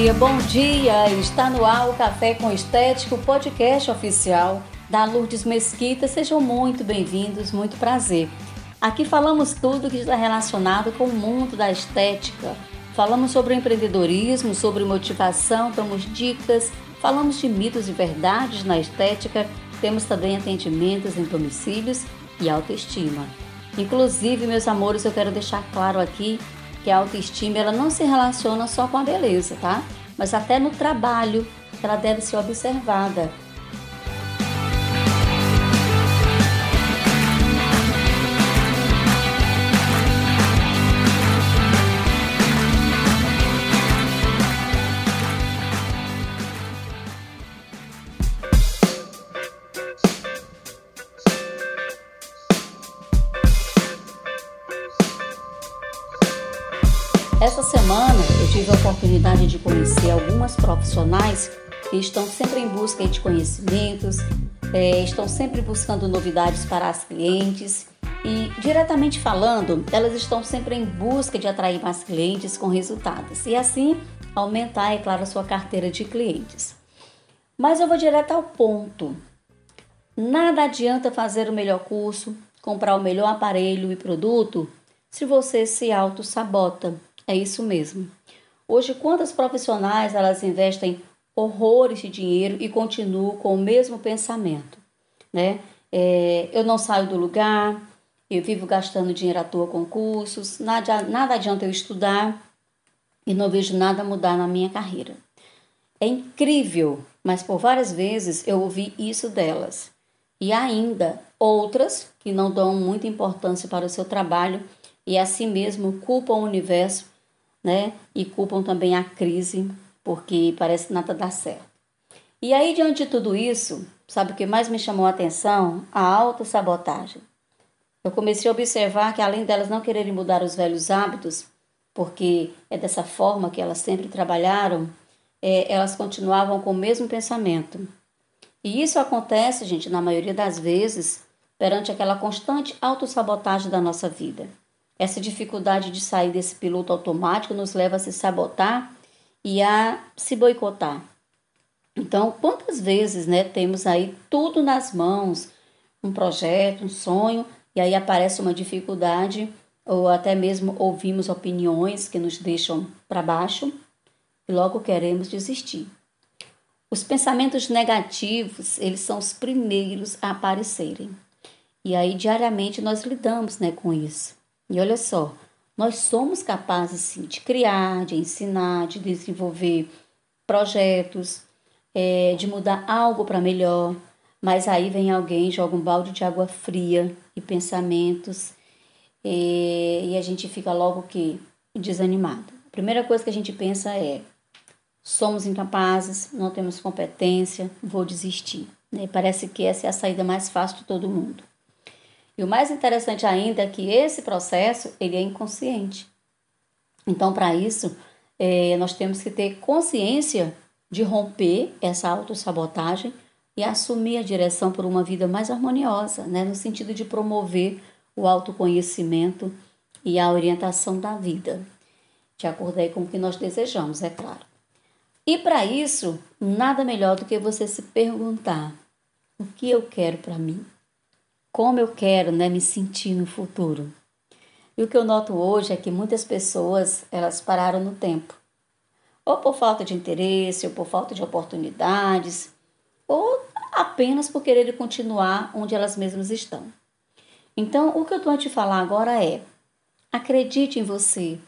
dia, bom dia! Está no ar o Café com Estética, o podcast oficial da Lourdes Mesquita. Sejam muito bem-vindos, muito prazer. Aqui falamos tudo que está relacionado com o mundo da estética. Falamos sobre empreendedorismo, sobre motivação, damos dicas, falamos de mitos e verdades na estética, temos também atendimentos em domicílios e autoestima. Inclusive, meus amores, eu quero deixar claro aqui que a autoestima ela não se relaciona só com a beleza, tá? Mas até no trabalho ela deve ser observada. Essa semana eu tive a oportunidade de conhecer algumas profissionais que estão sempre em busca de conhecimentos, é, estão sempre buscando novidades para as clientes e, diretamente falando, elas estão sempre em busca de atrair mais clientes com resultados e assim aumentar, é claro, a sua carteira de clientes. Mas eu vou direto ao ponto. Nada adianta fazer o melhor curso, comprar o melhor aparelho e produto se você se auto-sabota é isso mesmo. Hoje, quantas profissionais elas investem horrores de dinheiro e continuam com o mesmo pensamento, né? É, eu não saio do lugar, eu vivo gastando dinheiro à toa com cursos, nada, nada adianta eu estudar e não vejo nada mudar na minha carreira. É incrível, mas por várias vezes eu ouvi isso delas. E ainda outras que não dão muita importância para o seu trabalho e assim mesmo culpam o universo né? E culpam também a crise, porque parece que nada dá certo. E aí, diante de tudo isso, sabe o que mais me chamou a atenção? A autossabotagem. Eu comecei a observar que além delas não quererem mudar os velhos hábitos, porque é dessa forma que elas sempre trabalharam, é, elas continuavam com o mesmo pensamento. E isso acontece, gente, na maioria das vezes, perante aquela constante autossabotagem da nossa vida. Essa dificuldade de sair desse piloto automático nos leva a se sabotar e a se boicotar. Então, quantas vezes, né, temos aí tudo nas mãos, um projeto, um sonho, e aí aparece uma dificuldade ou até mesmo ouvimos opiniões que nos deixam para baixo e logo queremos desistir. Os pensamentos negativos, eles são os primeiros a aparecerem. E aí diariamente nós lidamos, né, com isso. E olha só, nós somos capazes sim de criar, de ensinar, de desenvolver projetos, é, de mudar algo para melhor, mas aí vem alguém, joga um balde de água fria e pensamentos é, e a gente fica logo que desanimado. A primeira coisa que a gente pensa é: somos incapazes, não temos competência, vou desistir. Né? Parece que essa é a saída mais fácil de todo mundo. E o mais interessante ainda é que esse processo ele é inconsciente. Então, para isso, é, nós temos que ter consciência de romper essa autossabotagem e assumir a direção por uma vida mais harmoniosa, né? no sentido de promover o autoconhecimento e a orientação da vida, de acordo aí com o que nós desejamos, é claro. E para isso, nada melhor do que você se perguntar: o que eu quero para mim? Como eu quero né, me sentir no futuro. E o que eu noto hoje é que muitas pessoas elas pararam no tempo, ou por falta de interesse, ou por falta de oportunidades, ou apenas por querer continuar onde elas mesmas estão. Então, o que eu estou a te falar agora é: acredite em você,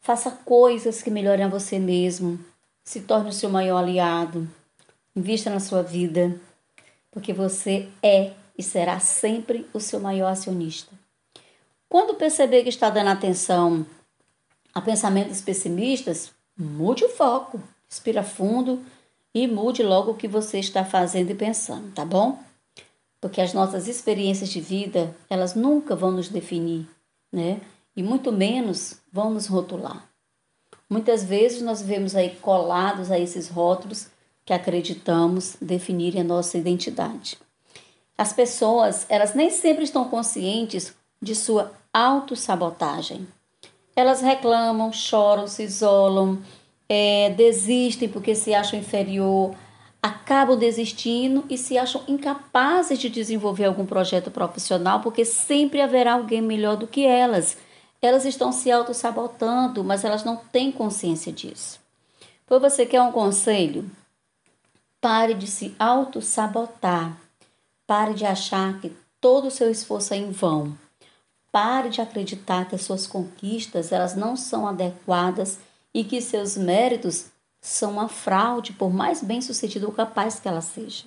faça coisas que melhorem a você mesmo, se torne o seu maior aliado, invista na sua vida, porque você é e será sempre o seu maior acionista. Quando perceber que está dando atenção a pensamentos pessimistas, mude o foco, respira fundo e mude logo o que você está fazendo e pensando, tá bom? Porque as nossas experiências de vida, elas nunca vão nos definir, né? E muito menos vão nos rotular. Muitas vezes nós vemos aí colados a esses rótulos que acreditamos definirem a nossa identidade. As pessoas, elas nem sempre estão conscientes de sua autossabotagem. Elas reclamam, choram, se isolam, é, desistem porque se acham inferior, acabam desistindo e se acham incapazes de desenvolver algum projeto profissional porque sempre haverá alguém melhor do que elas. Elas estão se auto-sabotando, mas elas não têm consciência disso. Por você quer um conselho? Pare de se auto-sabotar. Pare de achar que todo o seu esforço é em vão. Pare de acreditar que as suas conquistas elas não são adequadas e que seus méritos são uma fraude, por mais bem-sucedido ou capaz que ela seja.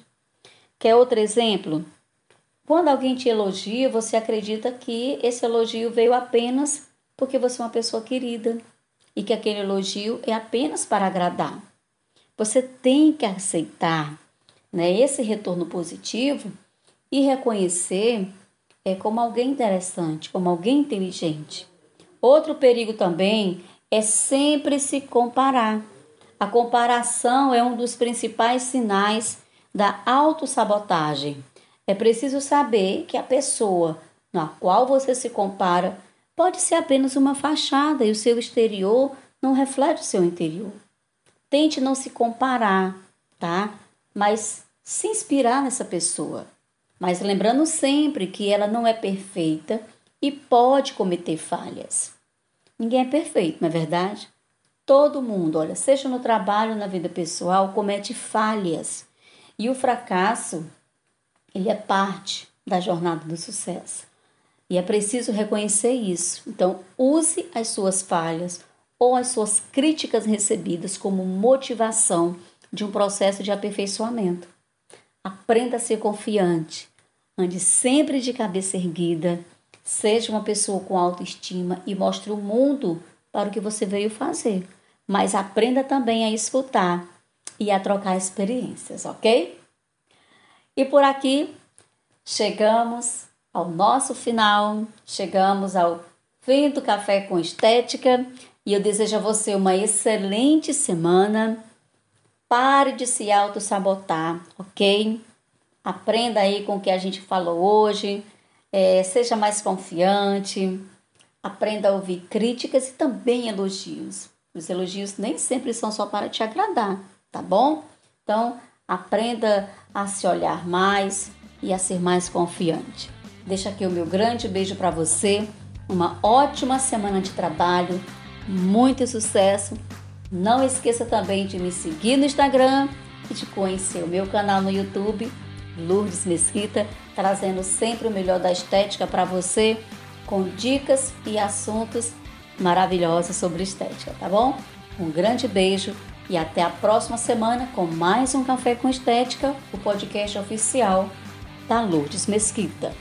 Quer outro exemplo? Quando alguém te elogia, você acredita que esse elogio veio apenas porque você é uma pessoa querida e que aquele elogio é apenas para agradar. Você tem que aceitar né, esse retorno positivo e reconhecer é, como alguém interessante, como alguém inteligente. Outro perigo também é sempre se comparar. A comparação é um dos principais sinais da autossabotagem. É preciso saber que a pessoa na qual você se compara pode ser apenas uma fachada e o seu exterior não reflete o seu interior. Tente não se comparar, tá? Mas se inspirar nessa pessoa. Mas lembrando sempre que ela não é perfeita e pode cometer falhas. Ninguém é perfeito, não é verdade? Todo mundo, olha, seja no trabalho, na vida pessoal, comete falhas. E o fracasso, ele é parte da jornada do sucesso. E é preciso reconhecer isso. Então, use as suas falhas ou as suas críticas recebidas como motivação de um processo de aperfeiçoamento. Aprenda a ser confiante, ande sempre de cabeça erguida Seja uma pessoa com autoestima e mostre o mundo para o que você veio fazer. Mas aprenda também a escutar e a trocar experiências, ok? E por aqui chegamos ao nosso final, chegamos ao fim do Café com Estética e eu desejo a você uma excelente semana. Pare de se auto-sabotar, ok? Aprenda aí com o que a gente falou hoje é, seja mais confiante, aprenda a ouvir críticas e também elogios. Os elogios nem sempre são só para te agradar, tá bom? Então, aprenda a se olhar mais e a ser mais confiante. Deixa aqui o meu grande beijo para você. Uma ótima semana de trabalho, muito sucesso. Não esqueça também de me seguir no Instagram e de conhecer o meu canal no YouTube Lourdes Mesquita, trazendo sempre o melhor da estética para você, com dicas e assuntos maravilhosos sobre estética, tá bom? Um grande beijo e até a próxima semana com mais um Café com Estética, o podcast oficial da Lourdes Mesquita.